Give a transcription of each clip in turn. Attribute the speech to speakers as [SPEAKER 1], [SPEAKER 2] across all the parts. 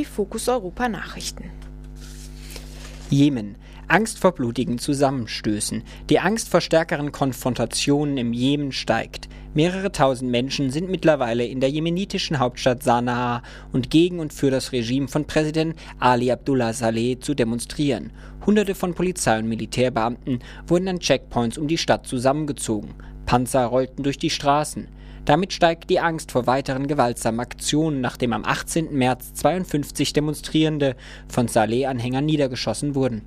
[SPEAKER 1] die Fokus Europa Nachrichten.
[SPEAKER 2] Jemen. Angst vor blutigen Zusammenstößen. Die Angst vor stärkeren Konfrontationen im Jemen steigt. Mehrere tausend Menschen sind mittlerweile in der jemenitischen Hauptstadt Sanaa und gegen und für das Regime von Präsident Ali Abdullah Saleh zu demonstrieren. Hunderte von Polizei und Militärbeamten wurden an Checkpoints um die Stadt zusammengezogen. Panzer rollten durch die Straßen. Damit steigt die Angst vor weiteren gewaltsamen Aktionen, nachdem am 18. März 52 Demonstrierende von Saleh-Anhängern niedergeschossen wurden.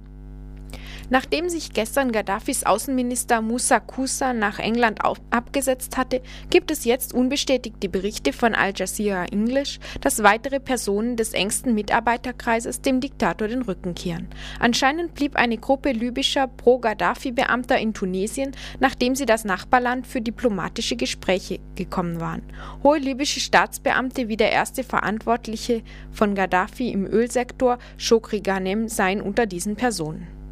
[SPEAKER 1] Nachdem sich gestern Gaddafis Außenminister Musa Kusa nach England abgesetzt hatte, gibt es jetzt unbestätigte Berichte von Al Jazeera English, dass weitere Personen des engsten Mitarbeiterkreises dem Diktator den Rücken kehren. Anscheinend blieb eine Gruppe libyscher Pro-Gaddafi-Beamter in Tunesien, nachdem sie das Nachbarland für diplomatische Gespräche gekommen waren. Hohe libysche Staatsbeamte wie der erste Verantwortliche von Gaddafi im Ölsektor, Shokri Ghanem, seien unter diesen Personen.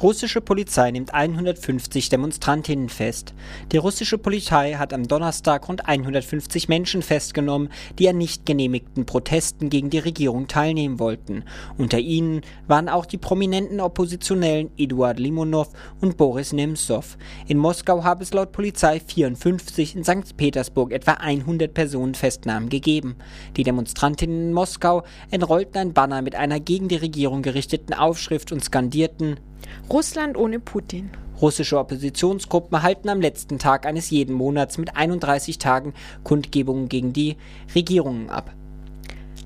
[SPEAKER 2] Russische Polizei nimmt 150 Demonstrantinnen fest. Die russische Polizei hat am Donnerstag rund 150 Menschen festgenommen, die an nicht genehmigten Protesten gegen die Regierung teilnehmen wollten. Unter ihnen waren auch die prominenten Oppositionellen Eduard Limonov und Boris Nemtsov. In Moskau habe es laut Polizei 54, in St. Petersburg etwa 100 Personenfestnahmen gegeben. Die Demonstrantinnen in Moskau entrollten ein Banner mit einer gegen die Regierung gerichteten Aufschrift und skandierten
[SPEAKER 1] Russland ohne Putin.
[SPEAKER 2] Russische Oppositionsgruppen halten am letzten Tag eines jeden Monats mit 31 Tagen Kundgebungen gegen die Regierungen ab.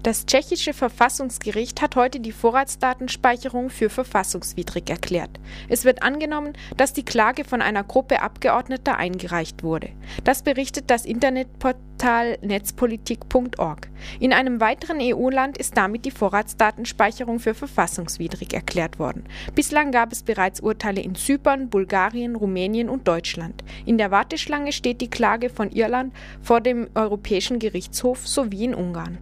[SPEAKER 1] Das tschechische Verfassungsgericht hat heute die Vorratsdatenspeicherung für verfassungswidrig erklärt. Es wird angenommen, dass die Klage von einer Gruppe Abgeordneter eingereicht wurde. Das berichtet das Internetportal netzpolitik.org. In einem weiteren EU-Land ist damit die Vorratsdatenspeicherung für verfassungswidrig erklärt worden. Bislang gab es bereits Urteile in Zypern, Bulgarien, Rumänien und Deutschland. In der Warteschlange steht die Klage von Irland vor dem Europäischen Gerichtshof sowie in Ungarn.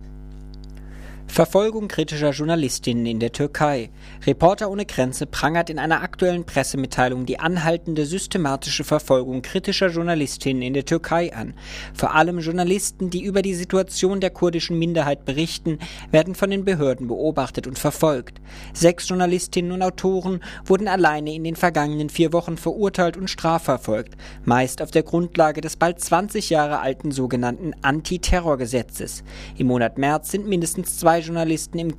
[SPEAKER 2] Verfolgung kritischer Journalistinnen in der Türkei. Reporter ohne Grenze prangert in einer aktuellen Pressemitteilung die anhaltende systematische Verfolgung kritischer Journalistinnen in der Türkei an. Vor allem Journalisten, die über die Situation der kurdischen Minderheit berichten, werden von den Behörden beobachtet und verfolgt. Sechs Journalistinnen und Autoren wurden alleine in den vergangenen vier Wochen verurteilt und strafverfolgt, meist auf der Grundlage des bald 20 Jahre alten sogenannten Antiterrorgesetzes. Im Monat März sind mindestens zwei Journalisten im,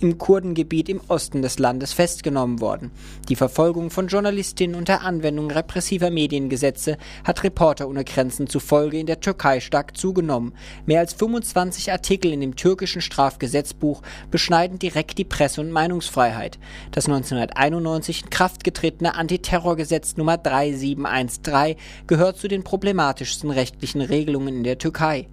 [SPEAKER 2] im Kurdengebiet im Osten des Landes festgenommen worden. Die Verfolgung von Journalistinnen unter Anwendung repressiver Mediengesetze hat Reporter ohne Grenzen zufolge in der Türkei stark zugenommen. Mehr als 25 Artikel in dem türkischen Strafgesetzbuch beschneiden direkt die Presse- und Meinungsfreiheit. Das 1991 in Kraft getretene Antiterrorgesetz Nummer 3713 gehört zu den problematischsten rechtlichen Regelungen in der Türkei.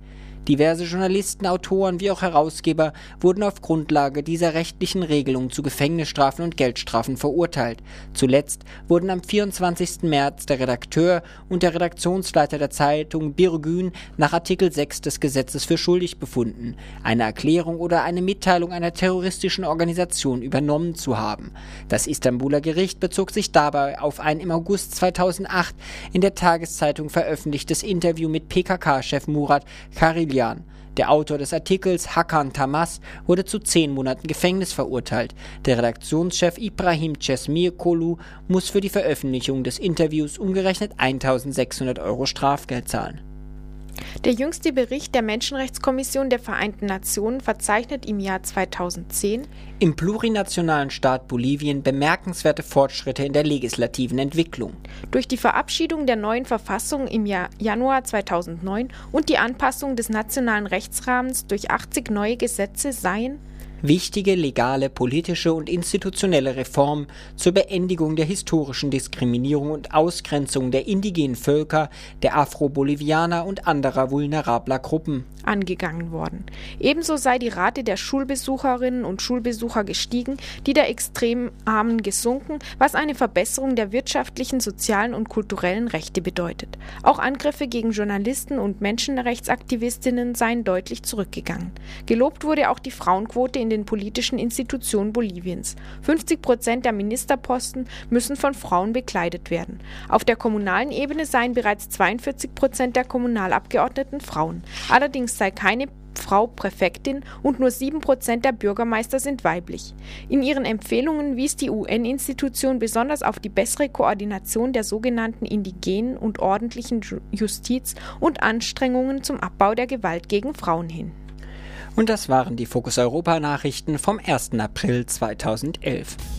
[SPEAKER 2] Diverse Journalisten, Autoren wie auch Herausgeber wurden auf Grundlage dieser rechtlichen Regelung zu Gefängnisstrafen und Geldstrafen verurteilt. Zuletzt wurden am 24. März der Redakteur und der Redaktionsleiter der Zeitung Birgün nach Artikel 6 des Gesetzes für schuldig befunden, eine Erklärung oder eine Mitteilung einer terroristischen Organisation übernommen zu haben. Das Istanbuler Gericht bezog sich dabei auf ein im August 2008 in der Tageszeitung veröffentlichtes Interview mit PKK-Chef Murat Karil Kilian. Der Autor des Artikels Hakan Tamas wurde zu zehn Monaten Gefängnis verurteilt. Der Redaktionschef Ibrahim Cesmir-Kolu muss für die Veröffentlichung des Interviews umgerechnet 1600 Euro Strafgeld zahlen.
[SPEAKER 1] Der jüngste Bericht der Menschenrechtskommission der Vereinten Nationen verzeichnet im Jahr 2010
[SPEAKER 2] im plurinationalen Staat Bolivien bemerkenswerte Fortschritte in der legislativen Entwicklung.
[SPEAKER 1] Durch die Verabschiedung der neuen Verfassung im Jahr Januar 2009 und die Anpassung des nationalen Rechtsrahmens durch 80 neue Gesetze seien
[SPEAKER 2] wichtige legale, politische und institutionelle Reformen zur Beendigung der historischen Diskriminierung und Ausgrenzung der indigenen Völker, der Afro-Bolivianer und anderer vulnerabler Gruppen
[SPEAKER 1] angegangen worden. Ebenso sei die Rate der Schulbesucherinnen und Schulbesucher gestiegen, die der Extremarmen gesunken, was eine Verbesserung der wirtschaftlichen, sozialen und kulturellen Rechte bedeutet. Auch Angriffe gegen Journalisten und Menschenrechtsaktivistinnen seien deutlich zurückgegangen. Gelobt wurde auch die Frauenquote in den politischen Institutionen Boliviens. 50 Prozent der Ministerposten müssen von Frauen bekleidet werden. Auf der kommunalen Ebene seien bereits 42 Prozent der Kommunalabgeordneten Frauen. Allerdings sei keine Frau Präfektin und nur 7% der Bürgermeister sind weiblich. In ihren Empfehlungen wies die UN-Institution besonders auf die bessere Koordination der sogenannten indigenen und ordentlichen Justiz und Anstrengungen zum Abbau der Gewalt gegen Frauen hin.
[SPEAKER 2] Und das waren die Fokus Europa Nachrichten vom 1. April 2011.